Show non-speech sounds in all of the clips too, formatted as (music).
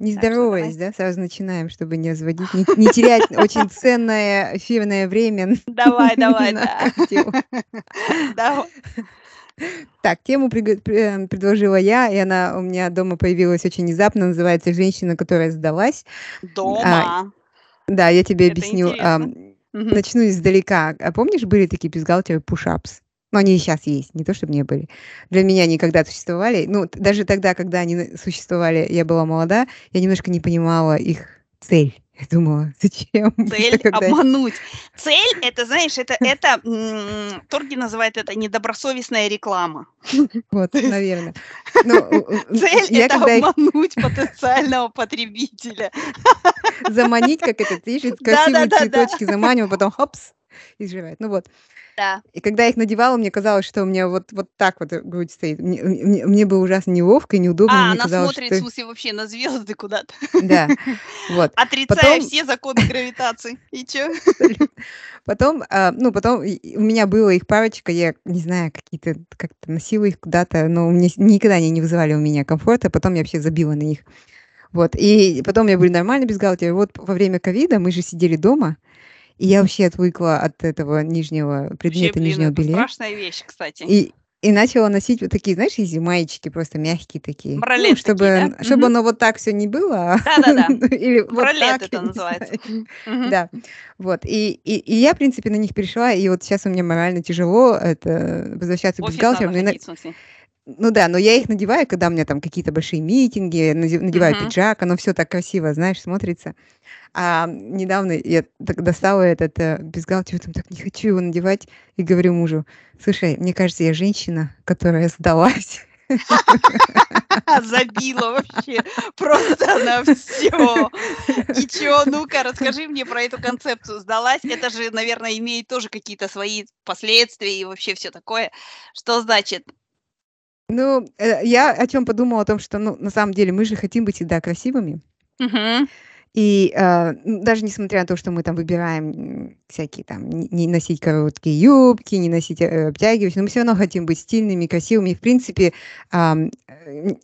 Не здороваясь, да, сразу начинаем, чтобы не разводить, не, не терять (laughs) очень ценное эфирное время. Давай, давай, да. (laughs) Давай. Так, тему э, предложила я, и она у меня дома появилась очень внезапно, называется «Женщина, которая сдалась». Дома? А, да, я тебе Это объясню. А, начну издалека. А помнишь, были такие бюстгальтеры push-ups? Ну, они и сейчас есть, не то чтобы не были. Для меня они когда-то существовали. Ну, даже тогда, когда они существовали, я была молода, я немножко не понимала их цель. (laughs) Я думала, зачем? Цель когда... обмануть. Цель, это, знаешь, это, это Торги называет это недобросовестная реклама. (laughs) Вот, наверное. Ну, Цель – это когда... обмануть (laughs) потенциального потребителя. Заманить, как это, ты красивые цветочки заманиваю, потом хопс, (laughs) и сживает. Ну вот. Да. И когда я их надевала, мне казалось, что у меня вот, вот так вот грудь стоит. Мне, мне, мне было ужасно неловко и неудобно. А, мне она казалось, смотрит, что... в смысле, вообще на звезды куда-то. (laughs) Да, вот. Отрицая потом... все законы гравитации. И чё? (laughs) Потом, а, ну, потом у меня было их парочка, я не знаю, какие-то, как-то носила их куда-то, но мне никогда они не вызывали у меня комфорта, потом я вообще забила на них. Вот, и потом у меня были нормальные бюстгальтеры. Вот во время ковида мы же сидели дома, и я вообще отвыкла от этого нижнего предмета Вообще, блин, нижнего это страшная вещь, кстати. И, и начала носить вот такие, знаешь, изи маечки, просто мягкие такие. Ну, Бралет чтобы, такие, да? чтобы Мгм. оно вот так все не было. а Да-да-да. (laughs) Или вот Бралет так, это называется. Да, вот. И, и, и я, в принципе, на них перешла, и вот сейчас у меня морально тяжело это возвращаться к офис надо бюстгальтерам. Ходить. Ну да, но я их надеваю, когда у меня там какие-то большие митинги, наде- надеваю Мгм. пиджак, оно все так красиво, знаешь, смотрится. А недавно я так достала этот э, бюстгальтер, там так не хочу его надевать, и говорю мужу, слушай, мне кажется, я женщина, которая сдалась. (laughs) Забила вообще просто на все. И чё, ну-ка, расскажи мне про эту концепцию. Сдалась, это же, наверное, имеет тоже какие-то свои последствия и вообще все такое. Что значит? Ну, э, я о чем подумала, о том, что, ну, на самом деле, мы же хотим быть всегда красивыми. И э, даже несмотря на то, что мы там выбираем всякие там не не носить короткие юбки, не носить э, обтягивающие, но мы все равно хотим быть стильными, красивыми. И, в принципе, э,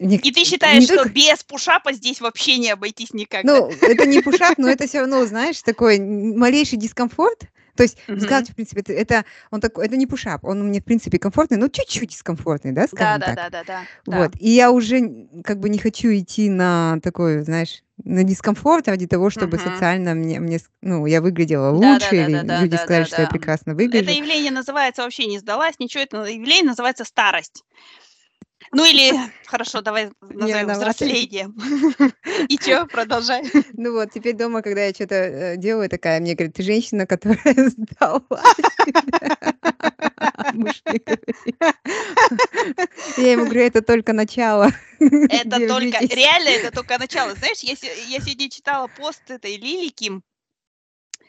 не- И ты не считаешь, что только... без пушапа здесь вообще не обойтись никак? Ну, это не пушап, но это все равно, знаешь, такой малейший дискомфорт. То есть Мгм. бюстгальтер, в принципе, это, это он такой, это не пушап, он мне, в принципе, комфортный, но чуть-чуть дискомфортный, да, скажем да, так. да, да, да, да. Вот. И я уже как бы не хочу идти на такой, знаешь, на дискомфорт ради того, чтобы Мгм. социально мне, мне, ну, я выглядела Да, да, лучше, да, или да, да, люди да, сказали, да, что я да. прекрасно Это выгляжу. явление называется вообще не сдалась, ничего, это явление называется старость. Ну или, (laughs) хорошо, давай назовем виновата. взросление. (laughs) И чё, продолжай. Ну вот, теперь дома, когда я что-то делаю, такая, мне говорит, ты женщина, которая (laughs) говорит. Я ему говорю, это только начало. Это только, реально, это только начало. Знаешь, я, се- я сегодня читала пост этой Лили Ким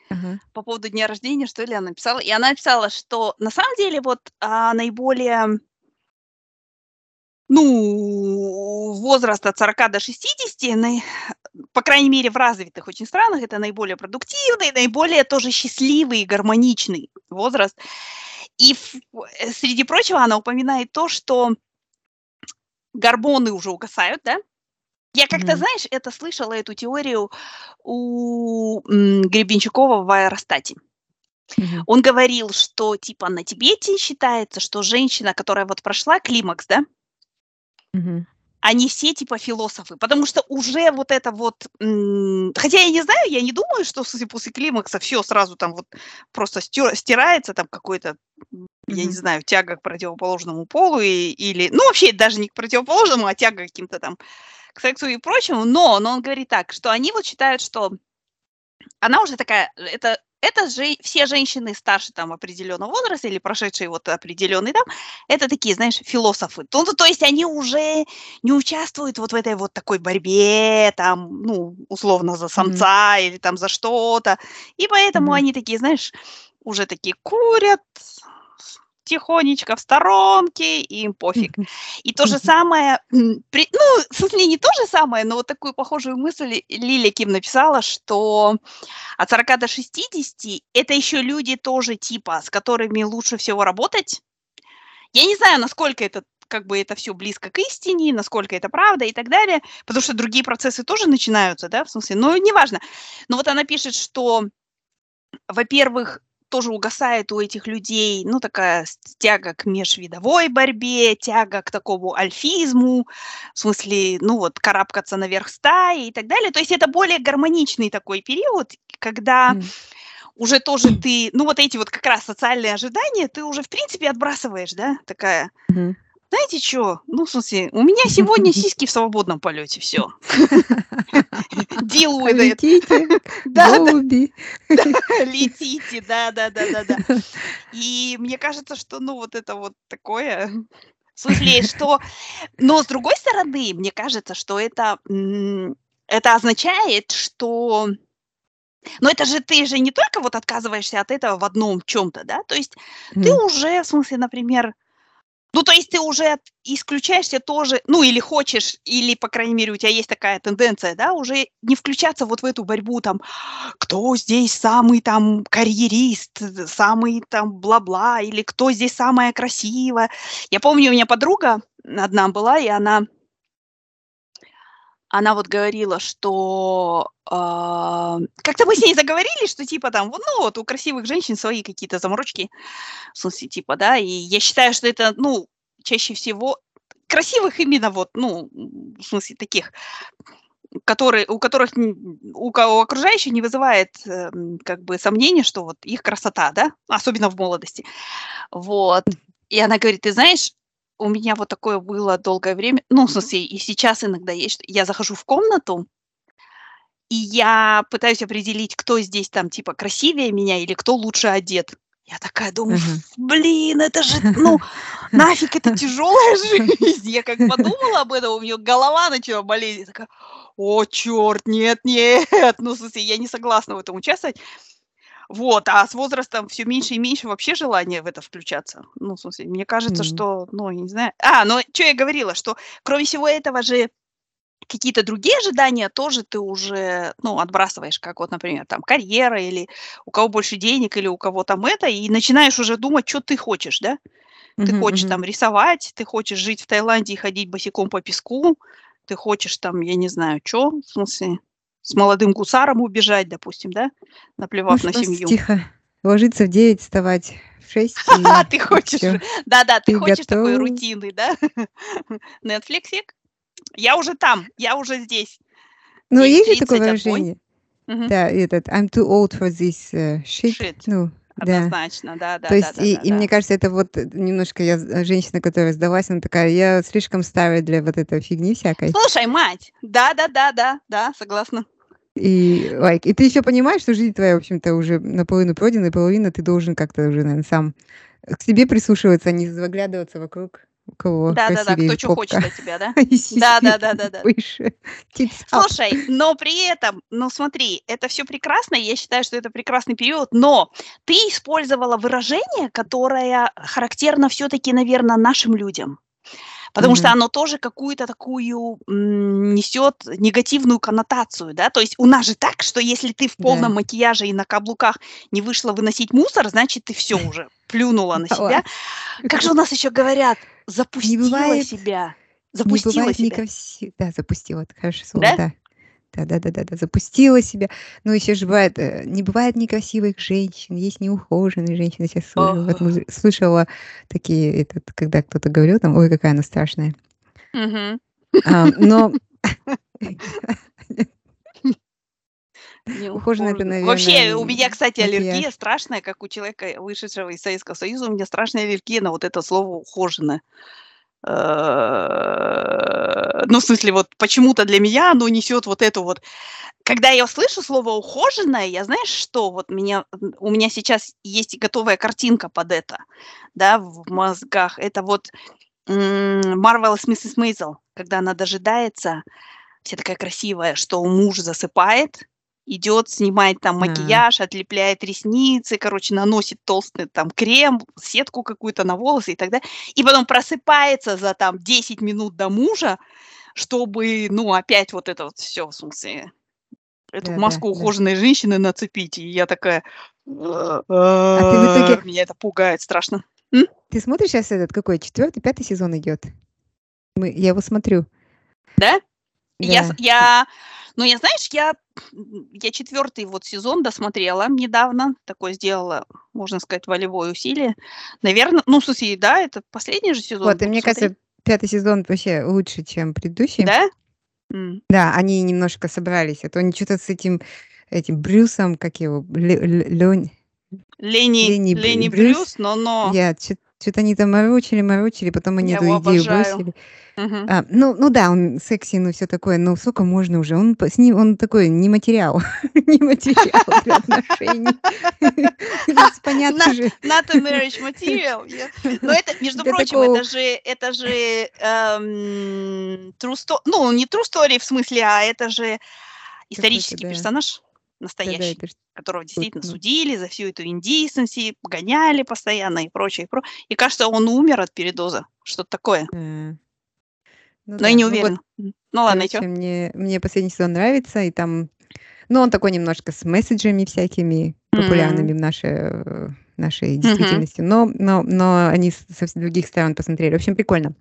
Ага. по поводу дня рождения, что ли, она написала. И она написала, что на самом деле вот а, наиболее, ну, возраст от 40 до 60, наи- по крайней мере, в развитых очень странах, это наиболее продуктивный, наиболее тоже счастливый и гармоничный возраст. И среди прочего она упоминает то, что гормоны уже угасают, да? Я как-то, Мгм. знаешь, это слышала, эту теорию у м, Гребенщикова в аэростате. Мгм. Он говорил, что типа на Тибете считается, что женщина, которая вот прошла климакс, да, Они все типа философы, потому что уже вот это вот, хотя я не знаю, я не думаю, что после климакса все сразу там вот просто стирается там какой-то, я не знаю, тяга к противоположному полу и- или, ну вообще даже не к противоположному, а тяга к каким-то там к сексу и прочему, но, но он говорит так, что они вот считают, что она уже такая, это, это же все женщины старше там определенного возраста или прошедшие вот определенный там, это такие, знаешь, философы. То, то есть они уже не участвуют вот в этой вот такой борьбе, там, ну, условно, за самца или там за что-то. И поэтому Мгм. они такие, знаешь, уже такие курят тихонечко в сторонке, и им пофиг. И то же самое, при- ну, в смысле, не то же самое, но вот такую похожую мысль Лилия Ким написала, что от 40 до 60 это еще люди тоже типа, с которыми лучше всего работать. Я не знаю, насколько это как бы это все близко к истине, насколько это правда и так далее, потому что другие процессы тоже начинаются, да, в смысле, но неважно. Но вот она пишет, что, во-первых, тоже угасает у этих людей, ну, такая тяга к межвидовой борьбе, тяга к такому альфизму, в смысле, ну, вот, карабкаться наверх стаи и так далее. То есть это более гармоничный такой период, когда mm. уже тоже ты, ну, вот эти вот как раз социальные ожидания ты уже, в принципе, отбрасываешь, да, такая... Mm-hmm знаете что? Ну, в смысле, у меня сегодня (laughs) сиськи в свободном полете, все. Deal with it. Да, голуби. (laughs) (laughs) Летите, да, да, да, да, да. И мне кажется, что, ну, вот это вот такое, в смысле, что... Но, с другой стороны, мне кажется, что это, это означает, что... Но это же ты же не только вот отказываешься от этого в одном чем-то, да? То есть ты уже, в смысле, например, ну, то есть ты уже исключаешься тоже, ну, или хочешь, или, по крайней мере, у тебя есть такая тенденция, да, уже не включаться вот в эту борьбу, там, кто здесь самый там карьерист, самый там бла-бла, или кто здесь самая красивая. Я помню, у меня подруга одна была, и она она вот говорила, что э, как-то мы с ней заговорили, что типа там, ну вот у красивых женщин свои какие-то заморочки, в смысле типа, да, и я считаю, что это, ну, чаще всего красивых именно вот, ну, в смысле таких, которые, у которых у, у окружающих не вызывает э, как бы сомнения, что вот их красота, да, особенно в молодости, вот. И она говорит, ты знаешь, у меня вот такое было долгое время, ну, в смысле, и сейчас иногда есть, я захожу в комнату, и я пытаюсь определить, кто здесь там, типа, красивее меня или кто лучше одет. Я такая думаю, (laughs) блин, это же, ну, (laughs) нафиг, это тяжелая (laughs) жизнь. Я как подумала об этом, у меня голова начала болеть. Я такая, о, черт, нет, нет. Ну, в смысле, я не согласна в этом участвовать. Вот, а с возрастом все меньше и меньше вообще желания в это включаться. Ну, в смысле, мне кажется, mm-hmm. что, ну, я не знаю. А, ну, что я говорила, что кроме всего этого же какие-то другие ожидания тоже ты уже, ну, отбрасываешь, как вот, например, там, карьера или у кого больше денег, или у кого там это, и начинаешь уже думать, что ты хочешь, да? Ты mm-hmm, хочешь mm-hmm. там рисовать, ты хочешь жить в Таиланде и ходить босиком по песку, ты хочешь там, я не знаю, что, в смысле, с молодым гусаром убежать, допустим, да, наплевав ну, на семью. Тихо. Ложиться в 9, вставать в 6. (laughs) А, ты хочешь, да-да, ты, ты хочешь готов? такой рутины, да? (laughs) Нетфликсик? Я уже там, я уже здесь. Ну, есть же такое выражение. Да, этот I'm too old for this uh, shit. shit. Ну, Однозначно, да, да. То есть, да, и, да, и да. мне кажется, это вот немножко я женщина, которая сдалась, она такая, я слишком старая для вот этой фигни всякой. Слушай, мать, да, да, да, да, да, согласна. И, like, и ты еще понимаешь, что жизнь твоя, в общем-то, уже наполовину пройдена, и половина ты должен как-то уже, наверное, сам к себе прислушиваться, а не заглядываться вокруг. У кого да, да, да, кто что хочет от тебя, (laughs) да? Да, да, да, да, да. Слушай, но при этом, ну смотри, это все прекрасно, я считаю, что это прекрасный период, но ты использовала выражение, которое характерно все-таки, наверное, нашим людям потому mm-hmm. что оно тоже какую-то такую м, несет негативную коннотацию, да, то есть у нас же так, что если ты в полном yeah. макияже и на каблуках не вышла выносить мусор, значит ты все уже плюнула на себя. Как же у нас еще говорят, запустила себя. Запустила себя. Да, запустила, это хорошее слово, да. Да-да-да-да, запустила себя. Но еще же бывает, э, не бывает некрасивых женщин, есть неухоженные женщины. Сейчас слышала, вот слышала такие, этот, когда кто-то говорил там, ой, какая она страшная. А, но (laughs) ухоженная это, наверное... Вообще, у меня, кстати, аллергия страшная, как у человека, вышедшего из Советского Союза, у меня страшная аллергия на вот это слово ухоженное. Э, ну, в смысле, вот почему-то для меня оно несет вот эту вот... Когда я слышу слово «ухоженное», я знаешь что? Вот меня, у меня сейчас есть готовая картинка под это, да, в мозгах. Это вот Marvelous Mrs. Мейзел, когда она дожидается, вся такая красивая, что муж засыпает, идет, снимает там макияж, отлепляет ресницы, короче, наносит толстый там крем, сетку какую-то на волосы и так далее. И потом просыпается за там 10 минут до мужа, чтобы, ну, опять вот это вот все, в смысле, эту да, маску да, ухоженной да. женщины нацепить. И я такая... А ты в итоге... Меня это пугает страшно. М? Ты смотришь сейчас этот какой? Четвертый, пятый сезон идет? Мы, я его смотрю. Да? Я, Да. я, ну, я, знаешь, я, я четвертый вот сезон досмотрела недавно, такое сделала, можно сказать, волевое усилие. Наверное, ну, в смысле, да, это последний же сезон. Вот, и мне смотреть. кажется, пятый сезон вообще лучше, чем предыдущий. Да? М. Да, они немножко собрались. А то они что-то с этим, этим Брюсом, как его, Ле- Ле- Лёнь- Лени, Лени Лени Брюс, Брюс, но, но, я что-то они там морочили, морочили, потом они я эту его идею обожаю. бросили. Мгм. А, ну, ну да, он секси, ну все такое, но сколько можно уже? Он по- с ним, он такой не материал, (laughs) не материал для (laughs) отношений. (laughs) Понятно На- же. Not a marriage material. я- Но это, между Для прочим, такого- это же, это же эм, true story, ну, не true story в смысле, а это же исторический да. персонаж настоящий, это ж- которого действительно ну. судили за всю эту индейсенси, гоняли постоянно и прочее, и, про- и кажется, он умер от передоза, что-то такое, а. Ну но да, я не ну вот, уверена. Ну ладно, и мне, мне последний сезон нравится, и там, ну, он такой немножко с месседжами всякими популярными в нашей, э, нашей действительности, но, но, но они со всех других сторон посмотрели. В общем, прикольно.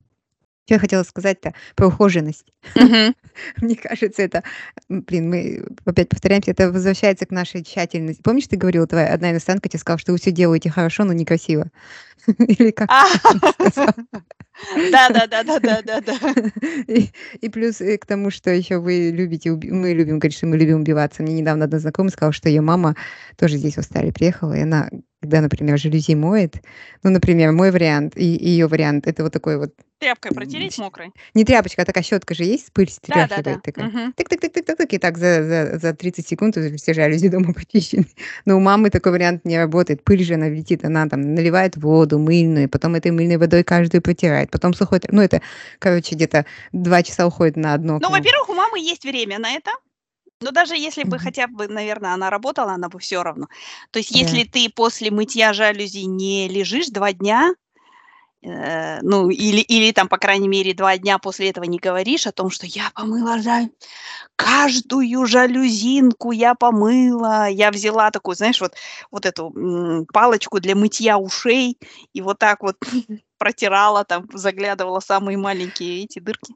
Что я хотела сказать-то про ухоженность. Мгм. (laughs) Мне кажется, это, блин, мы опять повторяемся, это возвращается к нашей тщательности. Помнишь, ты говорила, твоя одна иностранка тебе сказала, что вы все делаете хорошо, но некрасиво? (laughs) Или как А, ты там сказала? Да, да, да, да, да, да, да. И, и плюс э, к тому, что еще вы любите, уби- мы любим говорить, что мы любим убиваться. Мне недавно одна знакомая сказала, что ее мама тоже здесь в Австралии приехала, и она, когда, например, жалюзи моет, ну, например, мой вариант и ее вариант, это вот такой вот, Тряпкой протереть мокрой. не тряпочка, а такая щетка же есть, пыль Да, да, да. стряхивает такая. Мгм. Тык-тык-тык-тык-тык, и так за, за, за 30 секунд уже все жалюзи дома (laughs) почищены. Но у мамы такой вариант не работает. Пыль же она летит, она там наливает воду мыльную, потом этой мыльной водой каждую протирает, потом сухой... Ну, это, короче, где-то два часа уходит на одно Ну, во-первых, у мамы есть время на это. Но даже если бы хотя бы, наверное, она работала, она бы все равно. То есть, Да. если ты после мытья жалюзи не лежишь два дня, э, ну, или, или там, по крайней мере, два дня после этого не говоришь о том, что я помыла жаль, каждую жалюзинку я помыла, я взяла такую, знаешь, вот, вот эту м, палочку для мытья ушей и вот так вот (laughs) протирала, там, заглядывала самые маленькие эти дырки.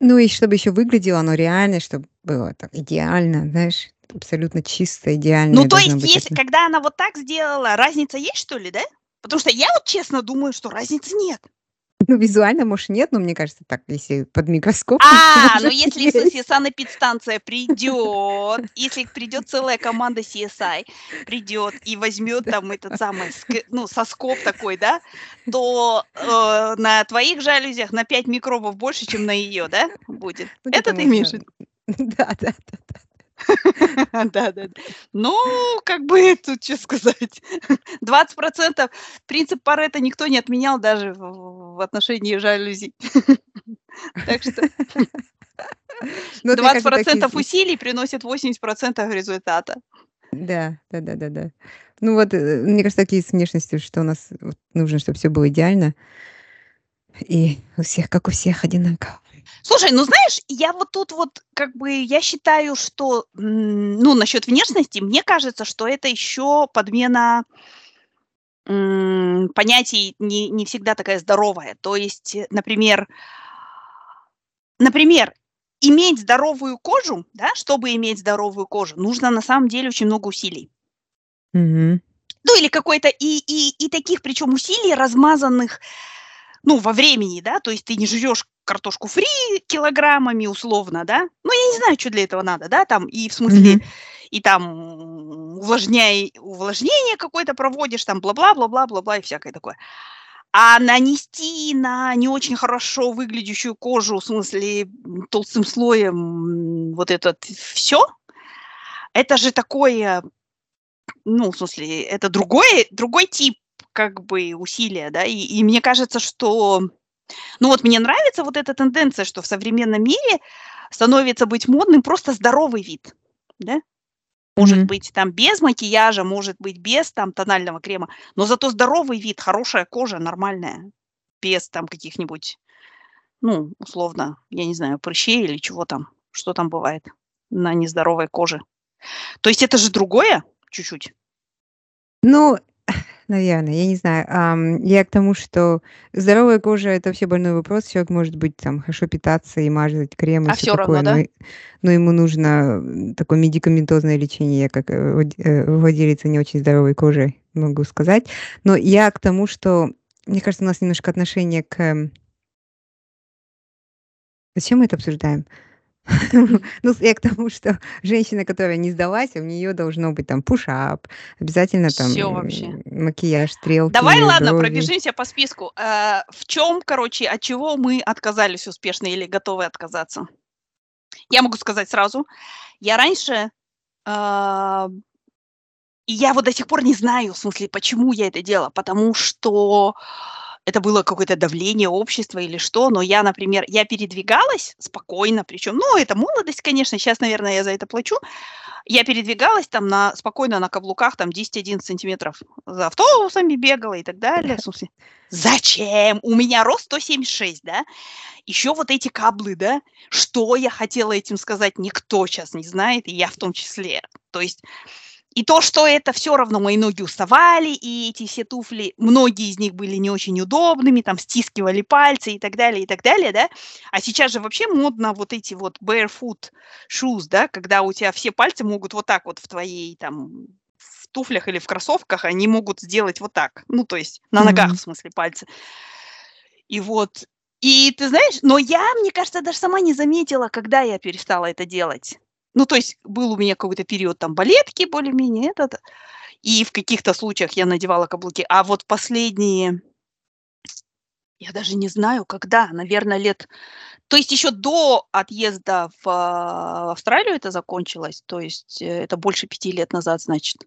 Ну, и чтобы еще выглядело оно реально, чтобы было так идеально, знаешь, абсолютно чисто, идеально. Ну, то есть, если, когда она вот так сделала, разница есть, что ли, да? Потому что я вот честно думаю, что разницы нет. Ну, визуально, может, нет, но мне кажется, так, если под микроскопом. А, (laughs) ну если смысле санэпидстанция придет, если придет целая команда CSI, придет и возьмет там этот самый, ну, соскоб такой, да, то э, на твоих жалюзях на 5 микробов больше, чем на ее, да, будет. Ну, Это ты можно- виду? (laughs) Да, да, да. Да, (laughs) да, да. Ну, как бы (laughs) тут что сказать. 20% принцип Паретта никто не отменял даже в, отношении жалюзи. (laughs) Так что Ну, вот мне кажется, 20% такие- усилий приносит 80% результата. Да, да, да, да, да. Ну вот, э, мне кажется, такие с внешностью, что у нас нужно, чтобы все было идеально. И у всех, как у всех, одинаково. Слушай, ну знаешь, я вот тут вот как бы я считаю, что ну насчет внешности, мне кажется, что это еще подмена м, понятий не, не всегда такая здоровая. То есть, э, например, например, иметь здоровую кожу, да, чтобы иметь здоровую кожу, нужно на самом деле очень много усилий. Мгм. Ну, или какой-то и, и, и таких, причем усилий, размазанных, ну, во времени, да, то есть ты не жрешь картошку фри килограммами условно, да, ну, я не знаю, что для этого надо, да, там, и в смысле, Мгм. и там увлажняй, увлажнение какое-то проводишь, там, бла-бла-бла-бла-бла-бла и всякое такое. А нанести на не очень хорошо выглядящую кожу, в смысле, толстым слоем вот этот все, это же такое, ну, в смысле, это другой, другой тип как бы усилия, да, и, и мне кажется, что, ну вот мне нравится вот эта тенденция, что в современном мире становится быть модным просто здоровый вид, да, может Мгм. быть там без макияжа, может быть без там тонального крема, но зато здоровый вид, хорошая кожа, нормальная, без там каких-нибудь, ну, условно, я не знаю, прыщей или чего там, что там бывает на нездоровой коже. То есть это же другое чуть-чуть. Ну, Наверное, я не знаю. Ам, я к тому, что здоровая кожа- это вообще больной вопрос. Человек может быть там хорошо питаться и мазать крем и А всё всё равно, такое, но да? и но ему нужно, м, такое медикаментозное лечение. Я как, э, владе э, владелица не очень здоровой кожи могу сказать. Но я к тому, что, мне кажется, у нас немножко отношение к Зачем мы это обсуждаем? (laughs) Ну, я к тому, что женщина, которая не сдалась, у неё должно быть там пуш-ап, обязательно там, Всё вообще. м, макияж, стрелки, Давай, ладно, брови. пробежимся по списку. Э, в чём, короче, от чего мы отказались успешно или готовы отказаться? Я могу сказать сразу. Я раньше, а, и я вот до сих пор не знаю, в смысле, почему я это делала. Потому что это было какое-то давление общества или что. Но я, например, я передвигалась спокойно, причём, ну, это молодость, конечно, щас, наверное, я за это плачу. Я передвигалась там на спокойно на каблуках там 10-11 сантиметров за автобусами бегала и так далее. (laughs) В смысле, зачем? У меня рост 176, да? Ещё вот эти каблы, да? Что я хотела этим сказать, никто щас не знает, и я в том числе. То есть и то, что это всё равно мои ноги уставали, и эти все туфли, многие из них были не очень удобными, там стискивали пальцы и так далее, и так далее, да. А сейчас же вообще модно вот эти вот barefoot shoes, да, когда у тя все пальцы могут вот так вот в твоей там в туфлях или в кроссовках, они могут сделать вот так. Ну, то есть на ногах, Мгм. в смысле, пальцы. И вот, и ты знаешь, но я, мне кажется, даже сама не заметила, когда я перестала это делать. Ну, то есть был у меня какой-то период там балетки более-менее этот, и в каких-то случаях я надевала каблуки. А вот последние я даже не знаю, когда, наверно, лет то есть ещё до отъезда в, а, Австралию это закончилось, то есть, э, это больше 5 лет назад, значит.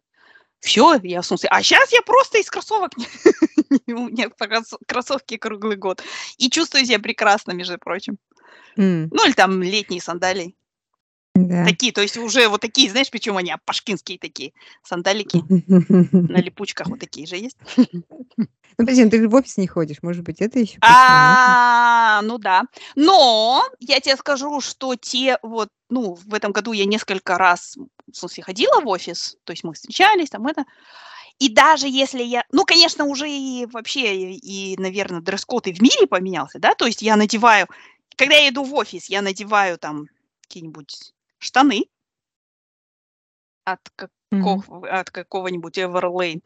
Всё, я в смысле а щас я просто из кроссовок (laughs) у меня кросс кроссовки круглый год. И чувствую себя прекрасно, между прочим. Ну, или там летние сандалии. Да. Такие, то есть уже вот такие, знаешь, причём они апашкинские такие сандалики. На (laughs) липучках вот такие же есть. Ну, подожди, ну ты же в офис не ходишь, может быть, это нет? А, ну да. Но я те скажу, что те вот, ну, в этом году я несколько раз, в смысле, ходила в офис, то есть мы встречались, там это. И даже если я ну, конечно, уже и вообще, и, наверно, дресс-код и в мире поменялся, да. То есть я надеваю когда я иду в офис, я надеваю там какие-нибудь штаны от Мгм. каков от какого-нибудь Everlane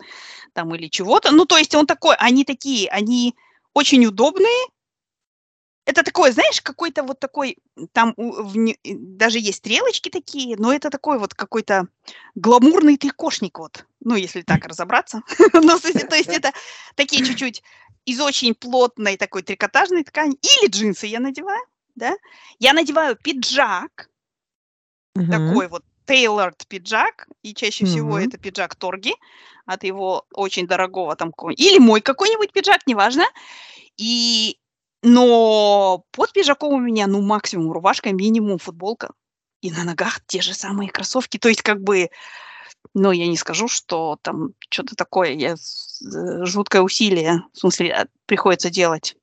там или чего-то. Ну, то есть он такой они такие, они очень удобные. Это такое, знаешь, какой-то вот такой, там у вне даже есть стрелочки такие, но это такой вот какой-то гламурный трикошник вот. Ну, если так разобраться. (laughs) Ну, в то есть это такие чуть-чуть из очень плотной такой трикотажной ткани. Или джинсы я надеваю, да. Я надеваю пиджак Мгм. такой вот tailored пиджак, и чаще всего это пиджак Торги от его очень дорогого там или мой какой-нибудь пиджак, неважно. И но под пиджаком у меня, ну, максимум рубашка, минимум футболка. И на ногах те же самые кроссовки. То есть как бы, ну, я не скажу, что там чё-то такое, я э, жуткое усилие, в смысле, а, приходится делать.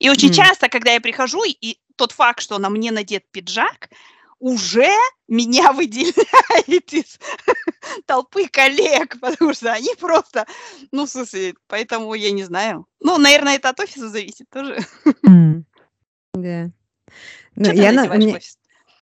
И очень М. часто, когда я прихожу, и тот факт, что на мне надет пиджак, уже меня (laughs) выделяет из (laughs) толпы коллег, потому что они просто, ну, в смысле, поэтому я не знаю. Ну, наверно, это от офиса зависит тоже. Да. Ну, я на офис?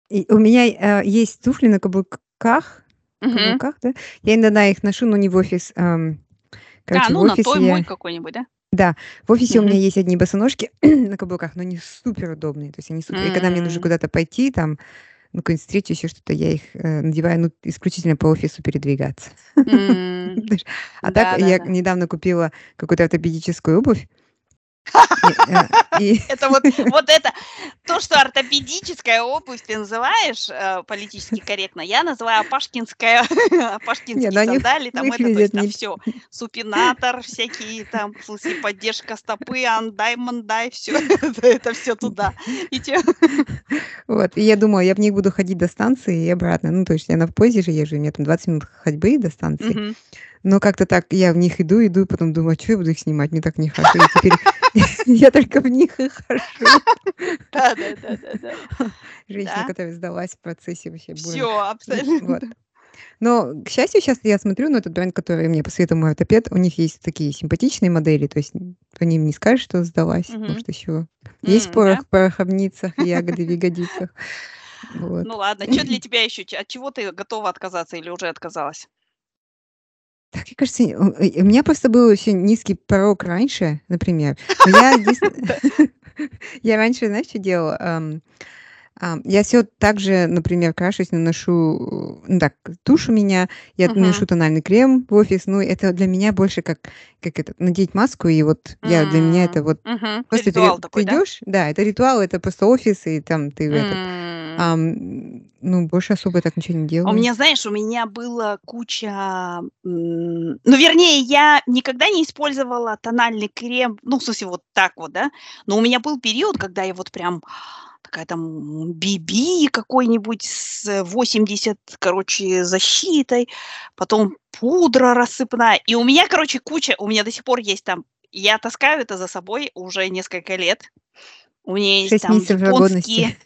и у меня, а, есть туфли на каблуках Мгм. каблуках, да. Я иногда их ношу, но не в офис. Ам, А, короче, в ну, на той мой я какой-нибудь, да? Да, в офисе у меня есть одни босоножки (clears throat) на каблуках, но они супер удобные. То есть они супер и когда мне нужно куда-то пойти, там, на какую-нибудь встречу, ещё что-то, я их, э, надеваю, ну, исключительно по офису передвигаться. (laughs) А так я недавно купила какую-то ортопедическую обувь. И Это вот (laughs) вот это то, что ортопедическая обувь ты называешь, э, политически корректно, я называю апашкинская (laughs) Не, ну сандали, там это, то есть там не всё. (laughs) Супинатор, всякие там, в смысле, поддержка стопы, андай мандай, всё это всё туда. Вот, и я думала, я в них буду ходить до станции и обратно. Ну, то есть я на поезде же езжу, у меня там 20 минут ходьбы до станции. Но как-то так я в них иду, иду, потом думаю: "А чё я буду их снимать? Мне так нехорошо". И теперь (laughs) я только в них и хожу. (laughs) Да-да-да-да-да. Женщина, Да. которая сдалась в процессе вообще бурно. Всё, М, вот. абсолютно. Но, к счастью, сейчас я смотрю на этот бренд, который мне посоветовал мой ортопед. У них есть такие симпатичные модели, то есть по ним не скажешь, что сдалась, Мгм. потому что еще есть М, да? порох в пороховницах, ягоды в ягодицах. (laughs) Вот. Ну ладно, что для тебя еще? От чего ты готова отказаться или уже отказалась? Так, мне кажется, у у меня просто был очень низкий порог раньше, например. Но (laughs) (laughs) я раньше, знаешь, что делала? Ам, ам, я все так же, например, крашусь, наношу, ну так, тушь у меня, я наношу Мгм. тональный крем в офис, ну, это для меня больше как как это, надеть маску, и вот я для меня это вот мгм. просто ты Ритуал ты такой, да? идёшь, да, это ритуал, это просто офис, и там ты этот, М. ам, ну, больше особо так ничего не А у меня, знаешь, у меня было куча, ну, вернее, я никогда не использовала тональный крем, ну, в смысле, вот так вот, да, но у меня был период, когда я вот прям такая там BB какой-нибудь с 80, короче, защитой, потом пудра рассыпная, и у меня, короче, куча, у меня до сих пор есть там, я таскаю это за собой уже несколько лет. У меня есть 6 там месяцев годности.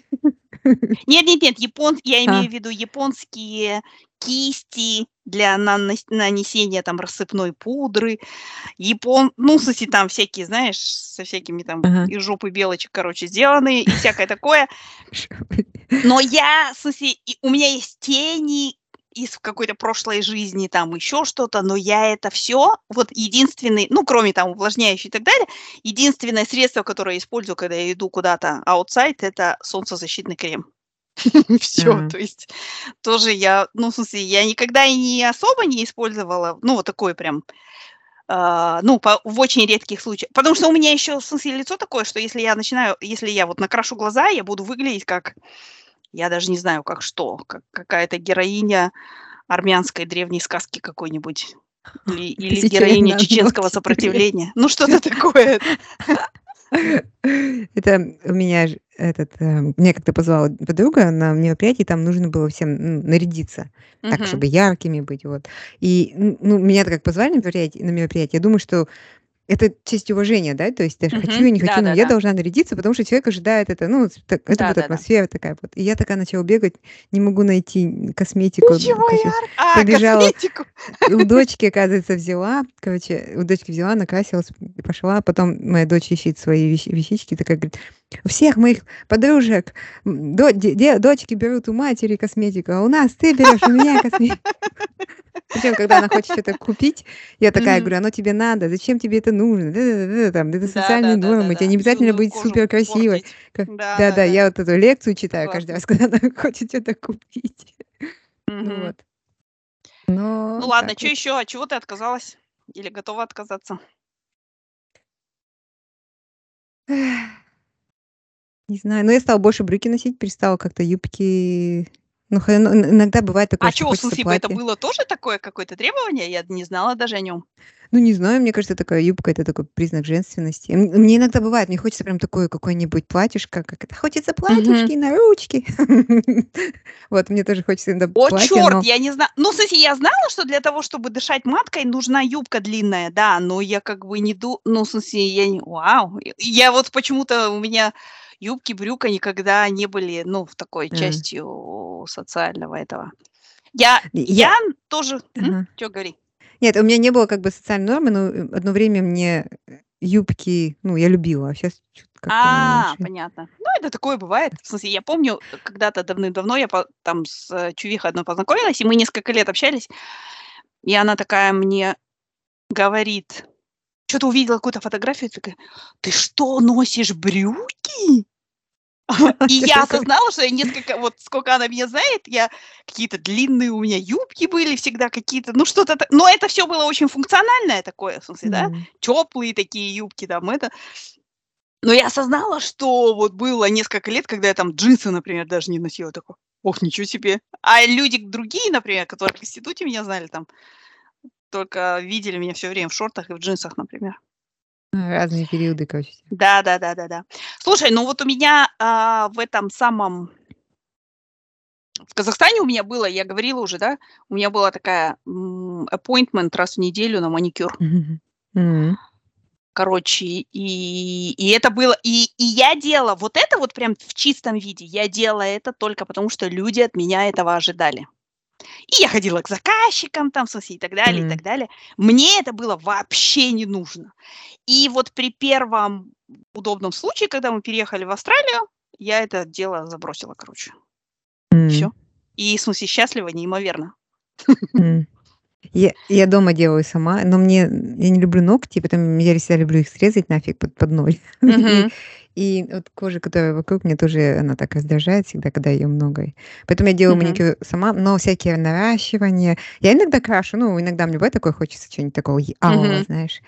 (laughs) Нет нет нет, япон я А. имею в виду японские кисти для нанесения там рассыпной пудры, япон ну, смысле, там всякие, знаешь, со всякими там Ага. из жопы белочек, короче, сделанные и всякое такое. (laughs) Но я, в смысле, и у меня есть тени из какой-то прошлой жизни, там еще что-то, но я это все вот единственный, ну, кроме там увлажняющий и так далее, единственное средство, которое я использую, когда я иду куда-то outside, это солнцезащитный крем. (laughs) Всё, А. то есть тоже я, ну, в смысле, я никогда и не особо не использовала, ну, вот такой прям, а, ну, по в очень редких случаях. Потому что у меня еще, в смысле, лицо такое, что если я начинаю, если я вот накрашу глаза, я буду выглядеть как, я даже не знаю, как что, как какая-то героиня армянской древней сказки какой-нибудь или (laughs) или героиня чеченского ночь. сопротивления. Ну, что-то (laughs) такое. (laughs) Это у меня этот, меня как-то позвала подруга на мероприятие, там нужно было всем, ну, нарядиться так, чтобы яркими быть, вот. И, ну, меня-то как позвали на мероприятие на мероприятие, я думаю, что это честь и уважение, да, то есть даже хочу Мгм. я, не хочу, но я Да-да-да. должна нарядиться, потому что человек ожидает это, ну, так это будет Да-да-да. атмосфера такая вот. И я такая начала бегать, не могу найти косметику, Ничего короче, яр А, побежала, косметику. у дочки, оказывается, взяла, короче, у дочки взяла, накрасилась и пошла. Потом моя дочь ищет свои вещ вещички, такая говорит: "У всех моих подружек, до де дочки берут у матери косметику, а у нас ты берешь у меня (laughs) косметику". Причем, когда она хочет что-то купить, я такая говорю: "Оно тебе надо, зачем тебе это нужно? Там, это социальные нормы, тебе не обязательно быть супер красивой". да-да, я вот эту лекцию читаю каждый раз, (laughs) когда она хочет что-то купить. Ну Мгм. вот. Но Ну ладно, вот. еще? От чего ты отказалась? Или готова отказаться? Не знаю, но я стала больше брюки носить, перестала как-то юбки. Ну, ну, ин иногда бывает такое, А что хочется смысле, бы это платье. было тоже такое какое-то требование? Я не знала даже о нём. Ну, не знаю, мне кажется, такая юбка- это такой признак женственности. Мне иногда бывает, мне хочется прям такое какое-нибудь платьишко, как это, хочется платьишки на ручки. (laughs) Вот, мне тоже хочется иногда О, платье, но я не зна ну, смысле, я знала, что для того, чтобы дышать маткой, нужна юбка длинная, да, но я как бы не ду ну, в смысле, я не вау, я вот почему-то у меня юбки, брюка никогда не были, ну, в такой А. частью социального этого. Я И я я тоже? Ага. Чё, говори. Нет, у меня не было как бы социальной нормы, но, э, одно время мне, э, юбки, ну, я любила, а как-то А, понятно. Ну, это такое бывает. В смысле, я помню, э, когда-то давным-давно я по там с, чувихой одной познакомилась, и мы несколько лет общались, и она такая мне говорит, чё-то увидела какую-то фотографию, такая: "Ты что, носишь брюки?" (laughs) И я осознала, что я несколько вот сколько она меня знает, я какие-то длинные у меня юбки были всегда, какие-то, ну, что-то но это всё было очень функциональное такое, в смысле, да, М. тёплые такие юбки там, это. Но я осознала, что вот было несколько лет, когда я там джинсы, например, даже не носила. Такой: "Ох, ничего себе". А люди другие, например, которые в институте меня знали там, только видели меня всё время в шортах и в джинсах, например. А, разные периоды, короче. Да да да да да. Слушай, ну вот у меня, а, в этом самом в Казахстане у меня было, я говорила уже, да, у меня была такая, м, appointment раз в неделю на маникюр. М. Короче, и и это было и и я делала вот это вот прям в чистом виде. Я делала это только потому, что люди от меня этого ожидали. И я ходила к заказчикам там, в смысле, и так далее, и так далее. Мне это было вообще не нужно. И вот при первом удобном случае, когда мы переехали в Австралию, я это дело забросила, короче. М. Все. И, в смысле, счастлива неимоверно. М. Я я дома делаю сама, но мне я не люблю ногти, потом я всегда люблю их срезать нафиг под под ноль. (laughs) И Мгм. И вот кожа, которая вокруг, мне тоже она так раздражает всегда, когда ее много. Поэтому я делаю Мгм. маникюр сама, но всякие наращивания я иногда крашу, ну, иногда мне бывает такое, хочется чё-нибудь такого я Мгм. знаешь.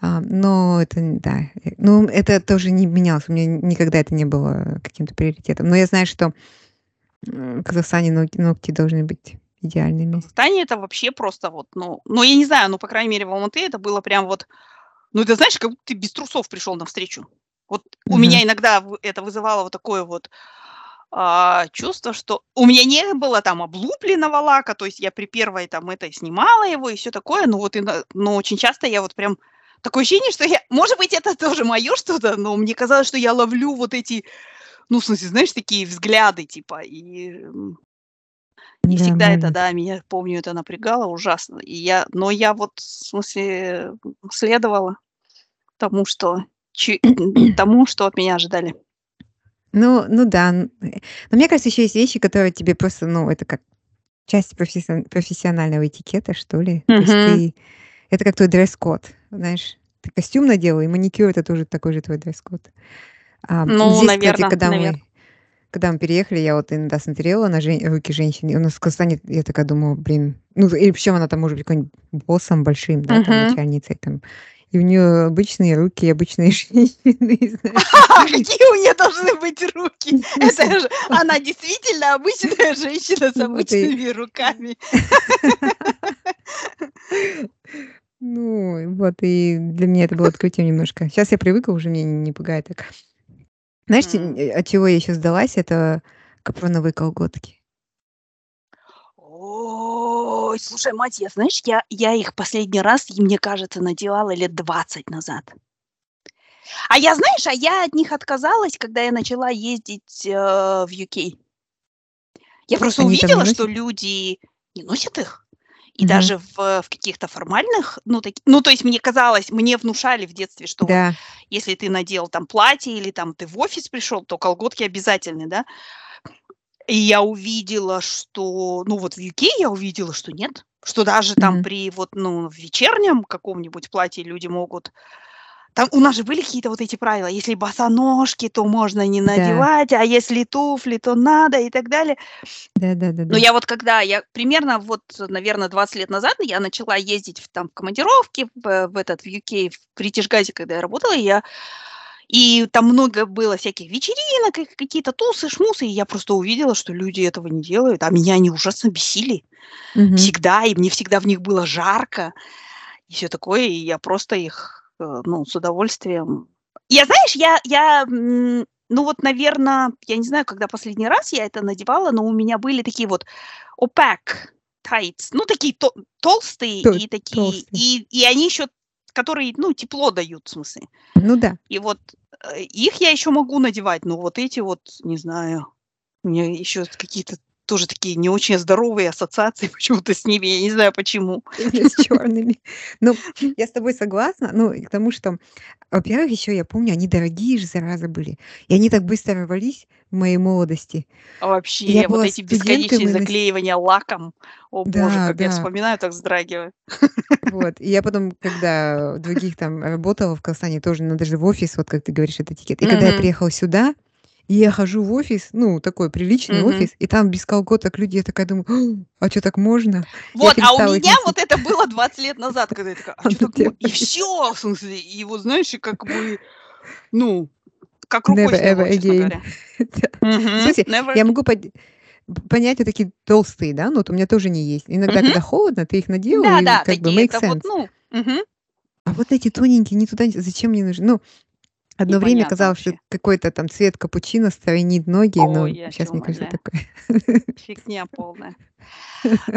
А, но это да, э, ну, это тоже не менялось. У меня никогда это не было каким-то приоритетом. Но я знаю, что, в Казахстане ногти ногти должны быть В идеальными. Казахстане это вообще просто вот, ну ну, я не знаю, ну, по крайней мере, в Алматы это было прям вот, ну, это знаешь, как будто ты без трусов пришел навстречу. Вот у меня иногда это вызывало вот такое вот, а, чувство, что у меня не было там облупленного лака, то есть я при первой там этой снимала его и все такое, но вот ино но очень часто я вот прям такое ощущение, что я может быть, это тоже мое что-то, но мне казалось, что я ловлю вот эти, ну, в смысле, знаешь, такие взгляды типа, и, м и Да, всегда это, да, меня, помню, это напрягало ужасно. И я но я вот, в смысле, следовала тому, что (clears throat) тому, что от меня ожидали. Ну ну да, но мне кажется, еще есть вещи, которые тебе просто, ну, это как часть профессион профессионального этикета, что ли. То есть ты это как твой дресс-код, знаешь. Ты костюм надела, и маникюр- это тоже такой же твой дресс-код. А, Ну, здесь, кстати, наверно, когда навер мы когда мы переехали, я вот иногда смотрела на жен руки женщин, и у нас в Казахстане я такая думаю: "Блин". Ну, и причем она там может быть какой-нибудь боссом большим, да, там Мгм. начальницей там, и у нее обычные руки обычной (laughs) женщины, знаешь. (laughs) Какие у нее должны быть руки? (laughs) Это же она действительно обычная женщина с обычными руками. Ну, вот, и для меня это было открытием немножко. Щас я привыкла, уже меня не пугает так. Знаешь, от чего я еще сдалась? Это капроновые колготки. Ой, слушай, мать, я знаешь, я я их последний раз, мне кажется, надевала лет 20 назад. А я, знаешь, а я от них отказалась, когда я начала ездить, э, в UK. Я просто Они увидела, что люди не носят их. И Мгм. даже в в каких-то формальных, ну, таки ну, то есть мне казалось, мне внушали в детстве, что вот Да. если ты надел там платье или там ты в офис пришел, то колготки обязательны, да. И я увидела, что, ну, вот в UK я увидела, что нет, что даже там Мгм. при вот, ну, в вечернем каком-нибудь платье люди могут Там у нас же были какие-то вот эти правила: если босоножки, то можно не Да. надевать, а если туфли, то надо и так далее. Но Да-да-да-да. я вот когда я примерно вот, наверно, 20 лет назад я начала ездить в там в командировки в в этот в UK, в British когда я работала, я и там много было всяких вечеринок, какие-то тусы-шмусы, и я просто увидела, что люди этого не делают, а меня они ужасно бесили Мгм. всегда, и мне всегда в них было жарко, и всё такое, и я просто их, э, ну, с удовольствием Я, знаешь, я я, ну, вот, наверно, я не знаю, когда последний раз я это надевала, но у меня были такие вот opaque tights, ну, такие то толстые То и такие, толстые. и и они еще, которые, ну, тепло дают, в смысле. Ну да. И вот, э, их я еще могу надевать, но вот эти вот, не знаю, у меня еще какие-то тоже такие не очень здоровые ассоциации (laughs) почему-то с ними, я не знаю почему. (laughs) Именно с черными. Ну, (laughs) я с тобой согласна. Ну, и к тому, что, во-первых, еще я помню, они дорогие же, зараза, были. И они так быстро рвались в моей молодости. А И я вообще, вот эти бесконечные заклеивания лаком. О боже, Да, как я да. вспоминаю, так вздрагиваю. Вот. И я потом, когда других там работала в Казахстане, тоже надо же в офис, вот как ты говоришь, это этикет. И когда я приехала сюда, и я хожу в офис, ну, такой приличный Мгм. офис, и там без колготок люди, я такая думаю: "А чё, так можно?" Я Вот, а у меня вот это было 20 лет назад, когда я такая: "А на так мо" тебя И всё, в смысле. И вот, знаешь, как бы, ну, как рукой Never сняло, ever again. (laughs) Never я могу понять вот такие толстые, да, ну, вот у меня тоже они есть. Иногда, когда холодно, ты их надела, и как бы make вот, sense. ну. А вот эти тоненькие, ни туда, зачем мне нужны? Ну, одно время Непонятно казалось, что вообще. это какой-то там цвет капучино стройнит ноги, Ой, но щас, тя мне кажется, умоляю. такое. (laughs) Фигня полная. (laughs)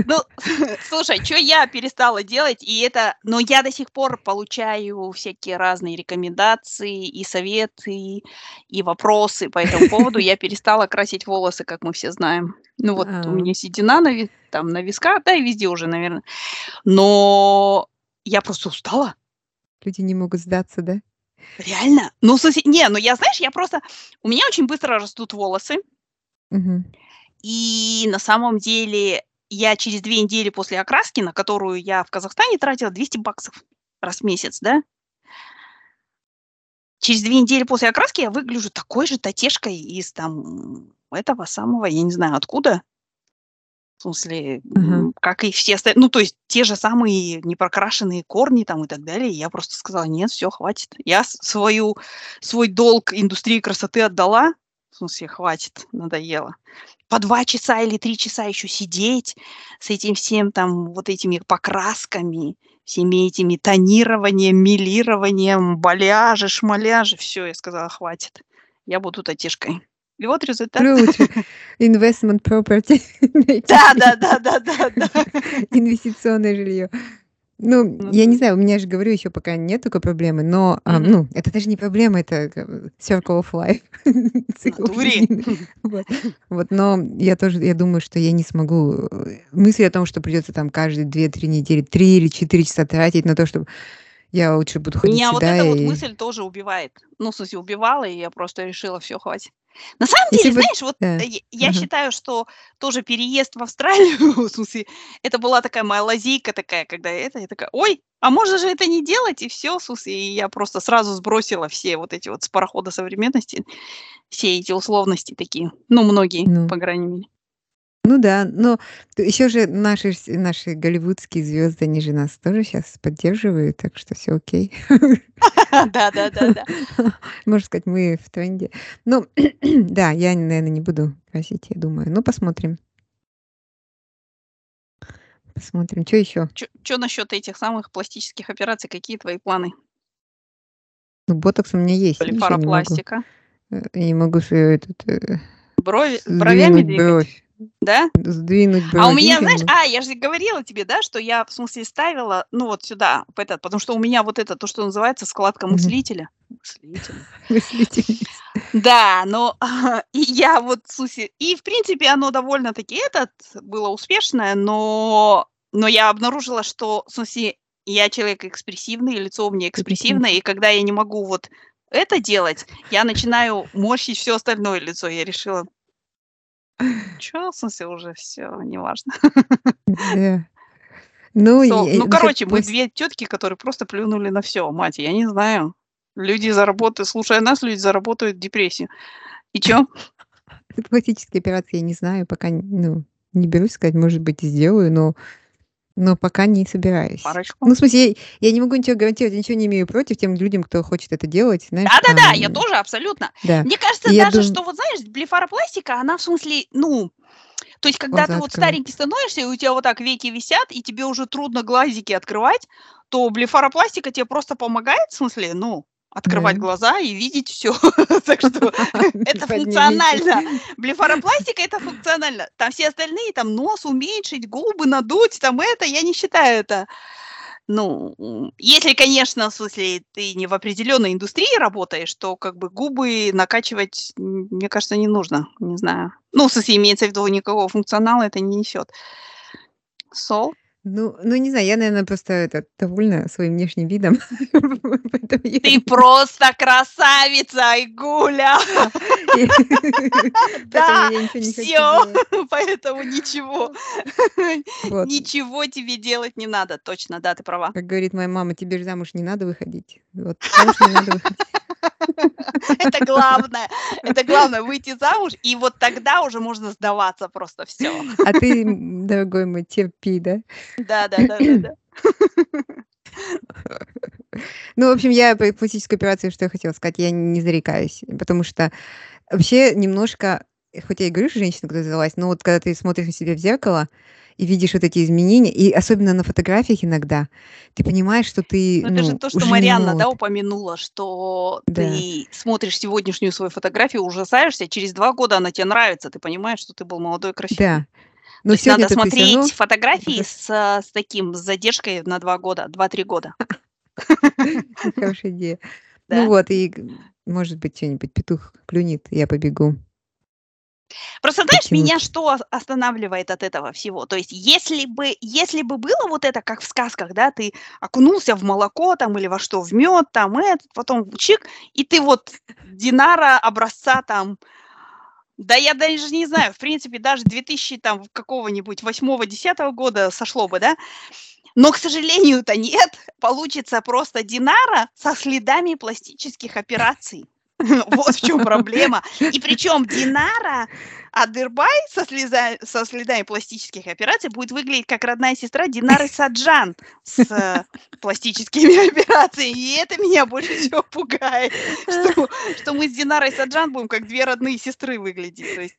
Ну, (laughs) слушай, чё я перестала делать, и это но я до сих пор получаю всякие разные рекомендации и советы, и вопросы по этому поводу. Я перестала красить волосы, как мы все знаем. Ну, вот у А. меня седина нави там на висках, да и везде уже, наверное. Но я просто устала. Люди не могут сдаться, да? Реально? Ну, в не, ну я, знаешь, я просто... У меня очень быстро растут волосы. Мгм. И на самом деле я через две недели после окраски, на которую я в Казахстане тратила 200 баксов раз в месяц, да? Через две недели после окраски я выгляжу такой же татешкой из там этого самого, я не знаю откуда. В смысле, Ага. как и все остальные, ну, то есть те же самые непрокрашенные корни там и так далее. Я просто сказала: "Нет, все, хватит". Я свою свой долг индустрии красоты отдала. В смысле, хватит, надоело. По 2 часа или 3 часа еще сидеть с этим всем там, вот этими покрасками, всеми этими тонированием, мелированием, баляжи, шмаляжи. все, я сказала: "Хватит, я буду татишкой". И вот результат. Лучше (laughs) investment property. Да, да, да, да, да, да. Инвестиционное жилье. Ну, Ну я не знаю, у меня же, говорю, еще пока нет такой проблемы, но, а, ну, это даже не проблема, это бы circle of life. (laughs) Вот. Вот, но я тоже, я думаю, что я не смогу. э, Мысль о том, что придется там каждые 2-3 недели 3 или 4 часа тратить на то, чтобы я лучше буду ходить Меня вот сюда эта вот и мысль тоже убивает. Ну, в смысле, убивала, и я просто решила: все, хватит". На самом Если деле, бы знаешь, вот, Да. я я Ага. считаю, что тоже переезд в Австралию, (laughs) в смысле, это была такая моя лазейка такая, когда это, я такая: "Ой, а можно же это не делать?" И все, в смысле, и я просто сразу сбросила все вот эти вот с парохода современности, все эти условности такие. Ну, многие, Ну. по крайней мере. Ну да, но еще же наши наши голливудские звезды, они же нас тоже сейчас поддерживают, так что все окей. (laughs) Да-да-да-да. (laughs) Можно сказать, мы в тренде. Ну (clears throat) да, я, наверное, не буду красить, я думаю. Ну, посмотрим. Посмотрим. Чё еще? Чё насчет этих самых пластических операций? Какие твои планы? Ну, ботокс у меня есть. Блефаропластика. э, я не могу свою этот, э, Брови бровями двигать? бровь, Да? сдвинуть А у меня, знаешь, а, я же говорила тебе, да, что я, в смысле, ставила, ну, вот сюда, в этот, потому что у меня вот это, то, что называется складка мыслителя. Мыслителя. (laughs) Мыслительница. Да, но (laughs) и я вот, смысле, и в принципе оно довольно-таки этот было успешное, но, но я обнаружила, что, в смысле, я человек экспрессивный, лицо у меня экспрессивное, и когда я не могу вот это делать, я начинаю морщить все остальное лицо. Я решила, чё, в смысле, уже все, неважно. Да. Ну, So, я ну, короче, мы две тетки, которые просто плюнули на все, мать, я не знаю. Люди заработают, слушая нас, люди заработают депрессию. И чё? (laughs) пластические операции я не знаю, пока, ну, не берусь сказать, может быть, и сделаю, но но пока не собираюсь. Парочку? Ну, в смысле, я я не могу ничего гарантировать, я ничего не имею против тем людям, кто хочет это делать, знаешь, Да-да-да, я тоже абсолютно. да. Мне кажется я даже, дум что вот знаешь, блефаропластика, она в смысле, ну, то есть когда ты Глаза вот открывает. старенький становишься, и у тебя вот так веки висят, и тебе уже трудно глазики открывать, то блефаропластика тебе просто помогает, в смысле, ну, открывать Да. глаза и видеть все. (laughs) Так что (laughs) это Поднимите. функционально. (laughs) Блефаропластика- это функционально. Там все остальные, там нос уменьшить, губы надуть, там это, я не считаю это ну, если, конечно, в смысле, ты не в определенной индустрии работаешь, то как бы губы накачивать, мне кажется, не нужно. Не знаю. Ну, в смысле, имеется в виду, никакого функционала это не несет. So? Ну ну, не знаю, я, наверное, просто это довольна своим внешним видом, (laughs) Ты просто красавица, Айгуля! и (laughs) Да, все, (laughs) поэтому ничего, ничего тебе делать не надо. Точно, да, ты права. Как говорит моя мама: "Тебе же замуж не надо выходить". Вот замуж не надо выходить. (laughs) Это главное, это главное выйти замуж, и вот тогда уже можно сдаваться просто. Все. А ты, дорогой мой, терпи, да? Да-да-да-да-да. Ну, в общем, я про пластическую операцию, что я хотела сказать, я не зарекаюсь, потому что вообще немножко, хоть я и говорю, что женщина, которая сдалась, но вот когда ты смотришь на себя в зеркало и видишь вот эти изменения, и особенно на фотографиях иногда, ты понимаешь, что ты, Ну, это же ну, то, что Марианна, да, упомянула, что Да. ты смотришь сегодняшнюю свою фотографию, ужасаешься, через 2 года она тебе нравится, ты понимаешь, что ты был молодой и красивый. Да. То Но есть надо смотреть равно фотографии с, а, с таким, с задержкой на 2 года, 2-3 года. (laughs) Хорошая идея. Ну вот, и, может быть, чё-нибудь петух клюнет, я побегу. Просто знаешь, меня Потянуть. что ос останавливает от этого всего? То есть если бы если бы было вот это, как в сказках, да, ты окунулся в молоко там или во что, в мед, там этот, потом чик, и ты вот Динара образца там, да я даже не знаю, в принципе, даже 2000 там какого-нибудь 8-10 года сошло бы, да? Но, к сожалению-то, нет. Получится просто Динара со следами пластических операций. (laughs) Вот в чем проблема. И причем Динара Адырбай со, слеза- со следами пластических операций будет выглядеть как родная сестра Динары (laughs) Саджан с пластическими (laughs) операциями. И это меня больше всего пугает, (laughs) что, что мы с Динарой Саджан будем как две родные сестры выглядеть. То есть,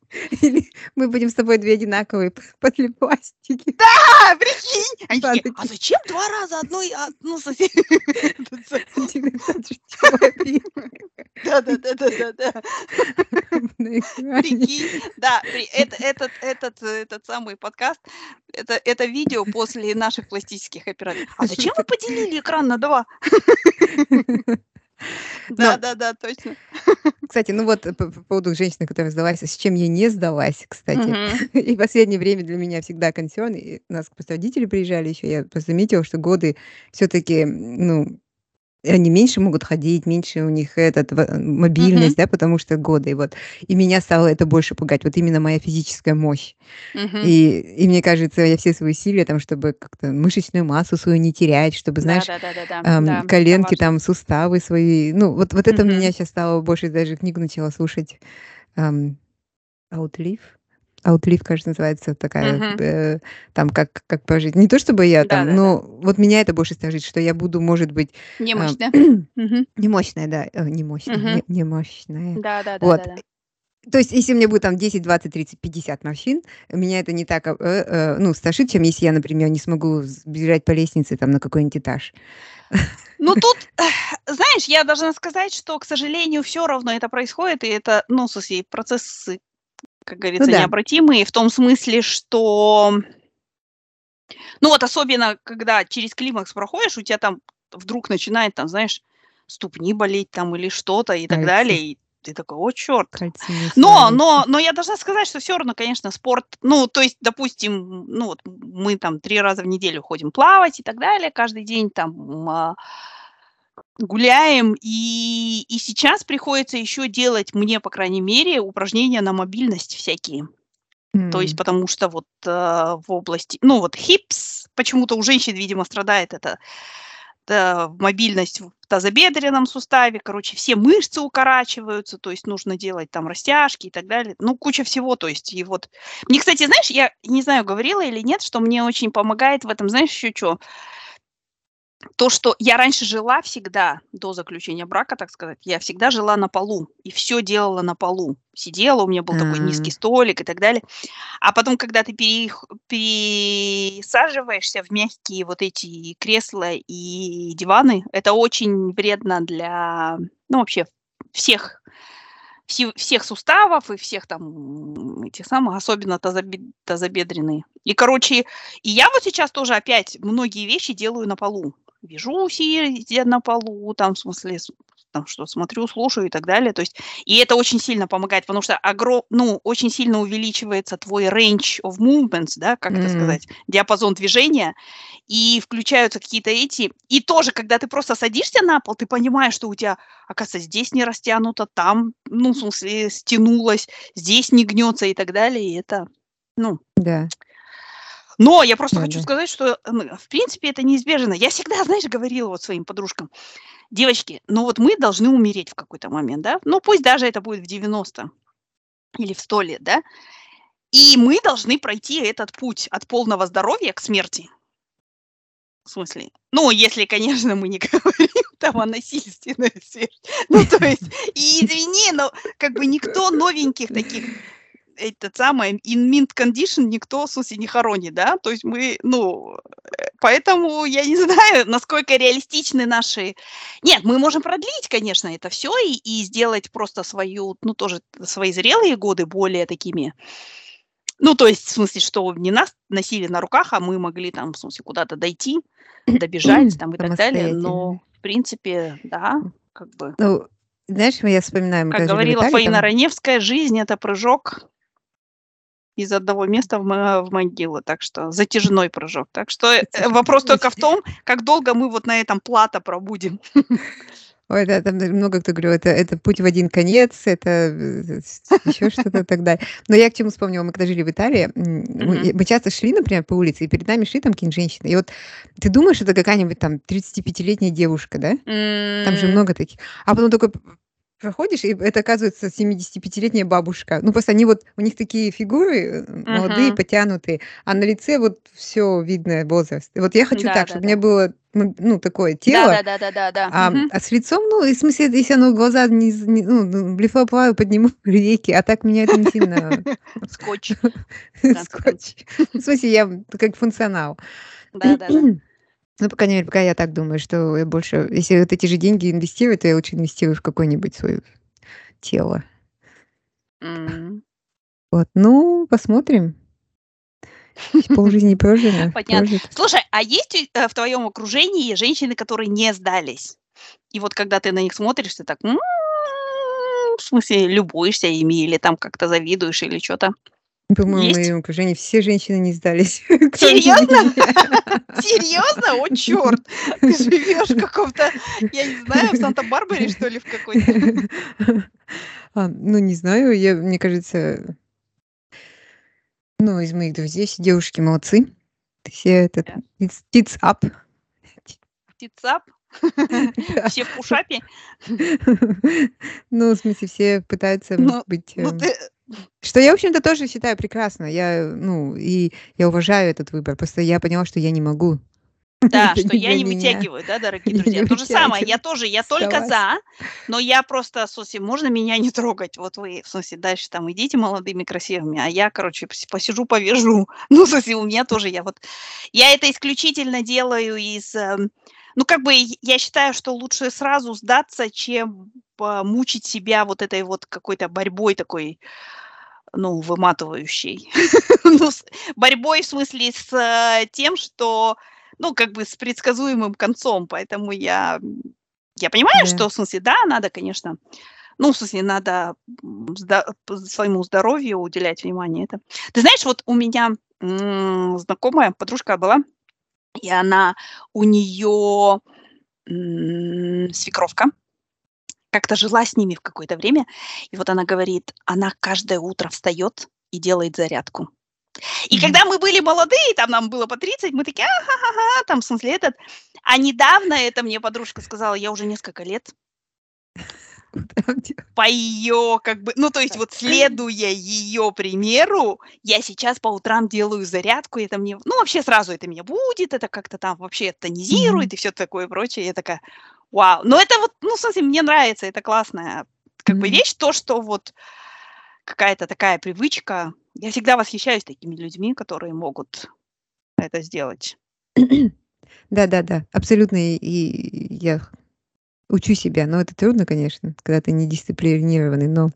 мы будем с тобой две одинаковые после пластики. а, прикинь! Они такие, а зачем два раза одной, а, ну, сосед... Да-да-да-да-да. Прикинь, да, это, этот, этот, э, этот самый подкаст, это, это видео после наших пластических операций. А зачем вы поделили экран на два? Да, да, да, точно. Кстати, ну вот по, по поводу женщины, которая сдалась, с чем я не сдалась, кстати. Мгм. (laughs) И в последнее время для меня всегда консерн. И нас просто родители приезжали еще, я просто заметила, что годы все-таки, ну, они меньше могут ходить, меньше у них этот во- мобильность, да, потому что годы. И вот и меня стало это больше пугать. Вот именно моя физическая мощь. Мгм. И, и мне кажется, я все свои усилия там, чтобы как-то мышечную массу свою не терять, чтобы, знаешь, Да, да, да, да, ам, да, коленки, там, суставы свои. Ну, вот, вот это Мгм. меня сейчас стало больше, даже книгу начала слушать. ам, Outlive. Outlive, кажется, называется такая, Мгм. э, там, как, как прожить. Не то, чтобы я Да, там, да, да. но вот меня это больше стажит, что я буду, может быть, Немощь, ам, да? Мгм. немощная, да, э, немощная, Мгм. не, немощная. Да, да, да, Вот. да, да. То есть, если меня будет там 10, 20, 30, 50 морщин, меня это не так, э, э, ну, страшит, чем если я, например, не смогу сбежать по лестнице там на какой-нибудь этаж. Ну (laughs) тут, знаешь, я должна сказать, что, к сожалению, все равно это происходит, и это, ну, в смысле, процессы, как Ну говорится, да. необратимые, в том смысле, что, ну вот особенно, когда через климакс проходишь, у тебя там вдруг начинает, там, знаешь, ступни болеть там или что-то и так далее, и ты такой, о, черт. Но, но, но я должна сказать, что все равно, конечно, спорт, ну, то есть, допустим, ну, вот мы там три раза в неделю ходим плавать и так далее, каждый день там а, гуляем, и, и сейчас приходится еще делать мне, по крайней мере, упражнения на мобильность всякие. То есть, потому что вот э, в области, ну, вот хипс, почему-то у женщин, видимо, страдает это э, мобильность в тазобедренном суставе, короче, все мышцы укорачиваются, то есть нужно делать там растяжки и так далее, ну, куча всего, то есть, и вот. Мне, кстати, знаешь, я не знаю, говорила или нет, что мне очень помогает в этом, знаешь, еще что? То, что я раньше жила всегда, до заключения брака, так сказать, я всегда жила на полу и все делала на полу. Сидела, у меня был такой низкий столик и так далее. А потом, когда ты перех- пересаживаешься в мягкие вот эти кресла и диваны, это очень вредно для, ну, вообще всех, все- всех суставов и всех там этих самых, особенно тазобе- тазобедренные. И, короче, и я вот сейчас тоже опять многие вещи делаю на полу. Вяжу сидя на полу, там, в смысле, там что, смотрю, слушаю и так далее. То есть, и это очень сильно помогает, потому что огром, ну, очень сильно увеличивается твой range of movements, да, как это М. сказать, диапазон движения, и включаются какие-то эти. И тоже, когда ты просто садишься на пол, ты понимаешь, что у тебя, оказывается, здесь не растянуто, там, ну, в смысле, стянулось, здесь не гнется и так далее. И это, ну, Да. Но я просто Да, хочу да. сказать, что, в принципе, это неизбежно. Я всегда, знаешь, говорила вот своим подружкам, девочки, ну вот мы должны умереть в какой-то момент, да? Ну пусть даже это будет в 90 или в 100 лет, да? И мы должны пройти этот путь от полного здоровья к смерти. В смысле? Ну, если, конечно, мы не (laughs) говорим там о насильственной смерти. Ну, то есть, и извини, но как бы никто новеньких таких этот самый in mint condition никто, в смысле, не хоронит, да? То есть мы, ну, э, поэтому я не (laughs) знаю, насколько реалистичны наши... Нет, мы можем продлить, конечно, это все и, и сделать просто свою, ну, тоже свои зрелые годы более такими... Ну, то есть, в смысле, что не нас носили на руках, а мы могли там, в смысле, куда-то дойти, добежать там и так далее. Но, в принципе, да, как бы... Ну, знаешь, я вспоминаю, мы Как говорила Фаина там... Раневская, жизнь – это прыжок из одного места в, мо- в могилу, так что затяжной прыжок. Так что э, вопрос только в том, как долго мы вот на этом плато пробудем. Ой, да, там много кто говорил, это, это путь в один конец, это еще (laughs) что-то так далее. Но я к чему вспомнила, мы когда жили в Италии, мы, мы часто шли, например, по улице, и перед нами шли там какие-нибудь женщины. И вот ты думаешь, это какая-нибудь там 35-летняя девушка, да? Там же много таких. А потом п- проходишь, и это оказывается 75-летняя бабушка. Ну, просто они вот, у них такие фигуры молодые, мгм. потянутые, а на лице вот все видно, возраст. И вот я хочу Да, так, да, чтобы у меня да. было, ну, ну, такое Да, тело, да, да, да, да, да. а, Мгм. а с лицом, ну, в смысле, если оно глаза не, не- ну, ну, блефоплаваю, подниму (laughs) реки, а так меня это не сильно (laughs) Скотч. (laughs) скотч. В смысле, я как функционал. Да, да, да. Ну, по крайней мере, пока я так думаю, что я больше, если вот эти же деньги инвестирую, то я лучше инвестирую в какое-нибудь свое тело. М. Вот, ну, посмотрим. Полжизни (laughs) прожито. Понятно. прожито. Слушай, а есть э, в твоем окружении женщины, которые не сдались? И вот когда ты на них смотришь, ты так, «М, в смысле, любуешься ими или там как-то завидуешь или что-то? По-моему, в моем окружении все женщины не сдались. (laughs) Серьезно? Серьезно? (laughs) О, черт! Ты живешь в каком-то, я не знаю, в Санта-Барбаре, что ли, в какой-то? (laughs) А, Ну, не знаю, я, мне кажется, ну, из моих друзей все девушки молодцы. Все этот Да. it's, it's up. Да. Все в пушапе? Ну, в смысле, все пытаются Ну, быть... ну э, ты... Что я, в общем-то, тоже считаю прекрасно. Я, ну, и я уважаю этот выбор. Просто я поняла, что я не могу. Да, (laughs) что я не вытягиваю, да, дорогие друзья? То же самое, я тоже, я только за, но я просто, в смысле, можно меня не трогать? Вот вы, в смысле, дальше там идите молодыми, красивыми, а я, короче, пос- посижу, повяжу. (laughs) Ну, в смысле, у меня тоже, я вот, я это исключительно делаю из, эм, ну, как бы, я считаю, что лучше сразу сдаться, чем а, мучить себя вот этой вот какой-то борьбой такой, ну, выматывающей. (laughs) Ну, с- борьбой в смысле с э, тем, что, ну, как бы с предсказуемым концом. Поэтому я, я понимаю, Да. что, в смысле, да, надо, конечно, ну, в смысле, надо своему здоровью уделять внимание. Это. Ты знаешь, вот у меня знакомая подружка была, и она, у нее свекровка, как-то жила с ними в какое-то время, и вот она говорит, она каждое утро встает и делает зарядку. И когда мы были молодые, там нам было по 30, мы такие, ага, там, в смысле, этот. А недавно это мне подружка сказала, я уже несколько лет по ее, как бы, ну, то есть вот следуя ее примеру, я сейчас по утрам делаю зарядку, и это мне, ну, вообще сразу это меня будет, это как-то там вообще тонизирует и все такое прочее. Я такая, вау. Но это вот, ну, в смысле, мне нравится, это классная как бы Мгм. вещь, то, что вот какая-то такая привычка. Я всегда восхищаюсь такими людьми, которые могут это сделать. Да-да-да, абсолютно. И, я учу себя. Но это трудно, конечно, когда ты не дисциплинированный, но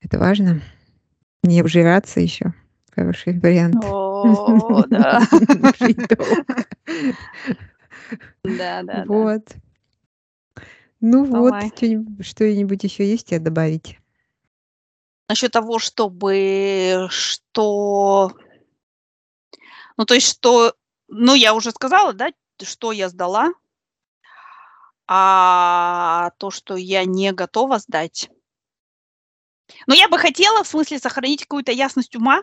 это важно. Не обжираться еще. Хороший вариант. О, да. (laughs) Да, да, да. Вот. Ну вот, Давай. чё-нибудь- что-нибудь еще есть тебе добавить? Насчет того, чтобы что ну, то есть, что ну, я уже сказала, да, что я сдала. А то, что я не готова сдать Ну, я бы хотела, в смысле, сохранить какую-то ясность ума.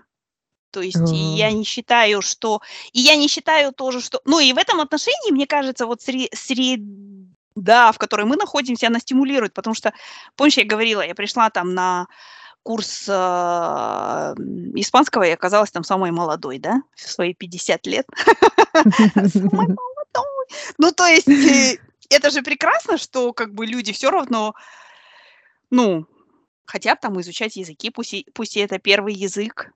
То есть, и я А. не считаю, что и я не считаю тоже, что ну, и в этом отношении, мне кажется, вот сре среда, в которой мы находимся, она стимулирует. Потому что, помнишь, я говорила, я пришла там на курс, м, испанского и оказалась там самой молодой, да, в свои 50 лет. (laughs) Самой (laughs) молодой. Ну, то есть, э, это же прекрасно, что как бы люди всё равно ну, хотят там изучать языки, пусть и пусть и это первый язык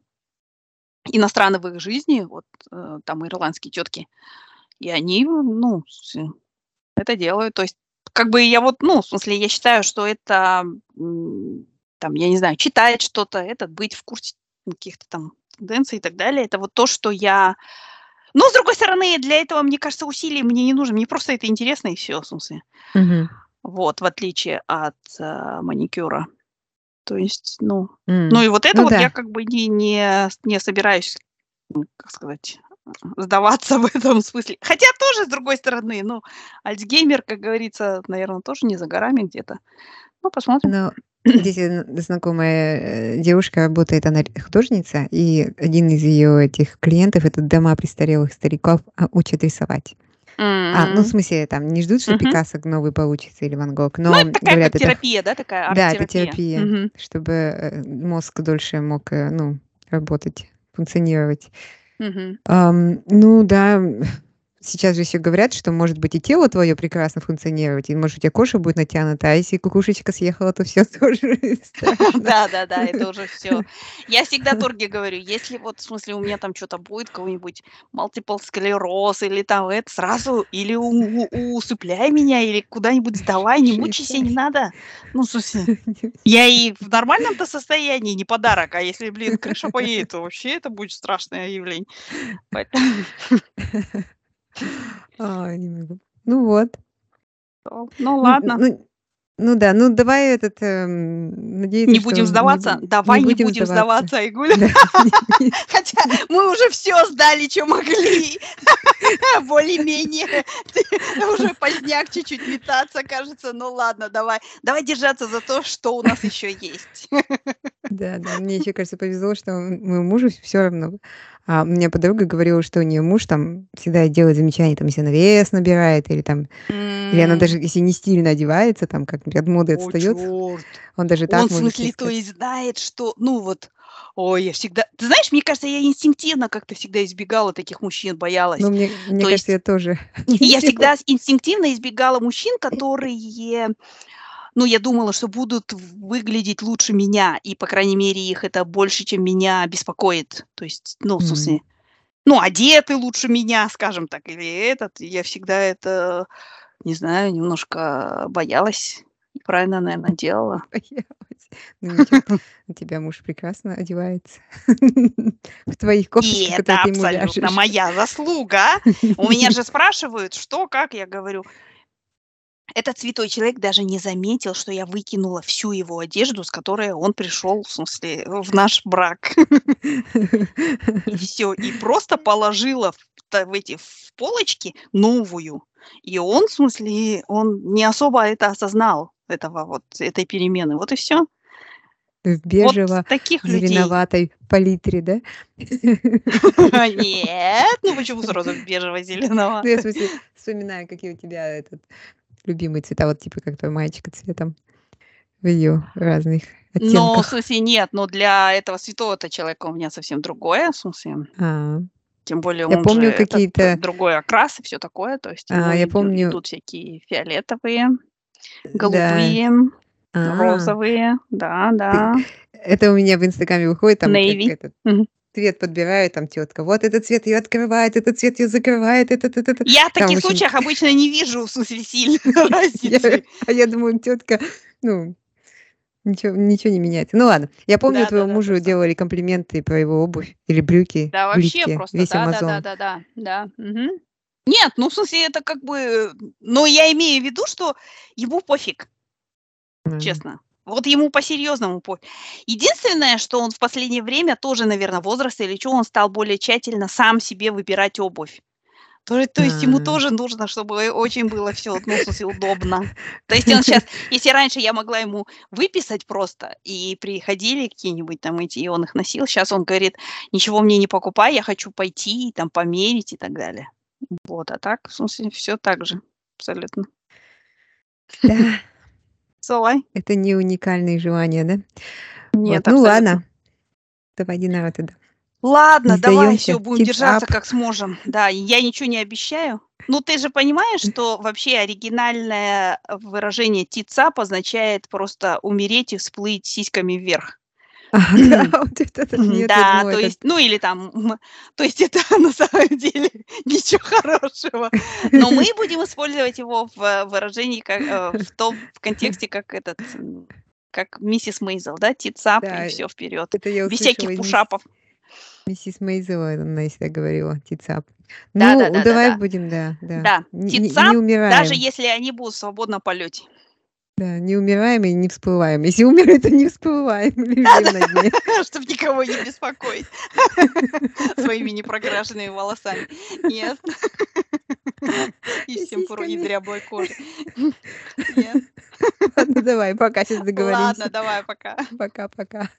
иностранный в их жизни, вот, э, там ирландские тётки. И они, ну, это делают. То есть, как бы я вот, ну, в смысле, я считаю, что это, там, я не знаю, читать что-то, это быть в курсе каких-то там тенденций и так далее. Это вот то, что я но, с другой стороны, для этого, мне кажется, усилий мне не нужно. Мне просто это интересно и всё, в смысле. Мгм. Вот, в отличие от, а, маникюра. То есть, ну, ну М. и вот это Ну вот я да. как бы не не не собираюсь, как сказать, сдаваться в этом смысле. Хотя тоже, с другой стороны, ну, альцгеймер, как говорится, наверно, тоже не за горами где-то. Ну, посмотрим. Но (clears throat) здесь зн знакомая, э, девушка работает, она художница, и один из её этих клиентов- это дома престарелых стариков, а, учат рисовать. А, ну, в смысле, там не ждут, что Мгм. Пикассо новый получится или Ван Гог, Ну, но, это такая говорят, как это терапия, да, такая Да, это арт-терапия. терапия, Мгм. чтобы, э, мозг дольше мог, э, ну, работать, функционировать. Мгм. Ам, ну да, сейчас же ещё говорят, что, может быть, и тело твоё прекрасно функционировать, и, может, у тя кожа будет натянута, а если кукушечка съехала, то всё (laughs) тоже (laughs) страшно. Да-да-да, это уже всё. Я всегда Торге говорю: "Если вот, в смысле, у меня там чё-то будет, какой-нибудь multiple склероз или там это, сразу или усыпляй меня, или куда-нибудь сдавай, не мучайся, не надо". Ну, в смысле, я и в нормальном-то состоянии не подарок, а если, блин, крыша поедет, то вообще это будет страшное явление. Поэтому (laughs) Ай, не могу. Ну вот. Ну Ну ладно. ну ну да, ну давай этот, эм, надеяться, Не что будем не сдаваться? бу Давай не не будем будем сдаваться. сдаваться. Да, не (laughs) не Хотя мы уже всё сдали, чё могли. (laughs) Более-менее. Уже поздняк чуть-чуть метаться, кажется. Ну ладно, давай. Давай держаться за то, что у нас ещё есть. Да-да, мне ещё, кажется, повезло, что моему мужу всё равно. А, у меня подруга говорила, что у неё муж там всегда делает замечания, там, если она вес набирает или там, или она даже если не стильно одевается, там, как от моды О, отстаёт, чёрт! он даже Он, так в может ей смысле, то есть знает, что, ну вот, ой, я всегда ты знаешь, мне кажется, я инстинктивно как-то всегда избегала таких мужчин, боялась. Ну, мне мне То кажется, есть я тоже (laughs) я (laughs) всегда инстинктивно избегала мужчин, которые, ну, я думала, что будут выглядеть лучше меня, и, по крайней мере, их это больше, чем меня беспокоит. То есть, ну, в смысле, ну, одеты лучше меня, скажем так, или этот. Я всегда это, не знаю, немножко боялась. И правильно, наверно, делала. (laughs) Ну ничего, у тебя муж прекрасно одевается (laughs) в твоих И кофточках, которые это абсолютно моя заслуга. У меня же спрашивают: "Что, как?" Я говорю этот святой человек даже не заметил, что я выкинула всю его одежду, с которой он пришёл, в смысле, в наш брак. И (laughs) всё, и просто положила в эти, в полочки новую. И он, в смысле, он не особо это осознал, этого вот, этой перемены. Вот и всё. В Вот таких людей. бежево-зеленоватой палитре, да? (laughs) (laughs) Нет, ну почему сразу Ну, я, в смысле, вспоминаю, какие у тебя этот любимые цвета, вот типа как твоя маечка цветом в её разных Ну, в оттенках. смысле, нет, но для этого святого-то человека у меня совсем другое, в смысле. А. Тем более Я он же помню этот, какие-то другой окрас и всё такое. То есть А, я помню идут всякие фиолетовые, Да. голубые, А. розовые. Да, Ты да. это у меня в "Инстаграме" выходит, там как Navy. этот Мгм. Цвет подбирает там тётка. Вот этот цвет её открывает, этот цвет её закрывает, этот этот. Я в таких общем случаях обычно не вижу, в смысле, сильно (laughs) разницы. а я думаю, тётка, ну, ничего ничего не меняется. Ну ладно. Я помню, твоему Да-да-да, то мужу самое. делали комплименты про его обувь или брюки Да, вообще лифте, просто, весь да да да "Амазон". да да, да. Мгм. Нет, ну, в смысле, это как бы, но я имею в виду, что ему пофиг. М. Честно. Вот ему по-серьёзному по Единственное, что он в последнее время, тоже, наверно, возраст или чё, он стал более тщательно сам себе выбирать обувь. То то есть ему тоже нужно, чтобы очень было всё, ну, в смысле, удобно. То есть он (laughs) щас если раньше я могла ему выписать просто, и приходили какие-нибудь там эти, и он их носил, щас он говорит: "Ничего мне не покупай, я хочу пойти, там, померить и так далее". Вот, а так, в смысле, всё так же абсолютно. Да. Это не уникальные желания, да? Вот, Нет, ну абсолютно. ладно. Давай, Динара, тогда. Ладно, Не давай, сдаёмся. будем Keep держаться, up. как сможем. Да, я ничего не обещаю. Ну, ты же понимаешь, что вообще оригинальное выражение up означает просто умереть и всплыть сиськами вверх. (clears throat) Да, (laughs) вот это это нет, я Да, думала, то есть, ну, или там, то есть это (laughs) на самом деле (laughs) ничего хорошего. Но мы будем использовать его в выражении как, э, в том в контексте, как этот, как миссис Мейзел, да, up и Да, всё вперёд. это я Без всяких пушапов. миссис Мейзел, она всегда говорила: да Ну, да да давай да. будем, да, да. Да, Не не даже если они будут в свободном полёте. Да, не умираем и не всплываем. Если умерли, то не всплываем. (laughs) (laughs) Чтобы никого не беспокоить (laughs) своими непрокрашенными волосами. Нет. И всем и дряблой кожи. Нет. Ладно, давай, пока, сейчас договоримся. Ладно, давай, пока. Пока-пока.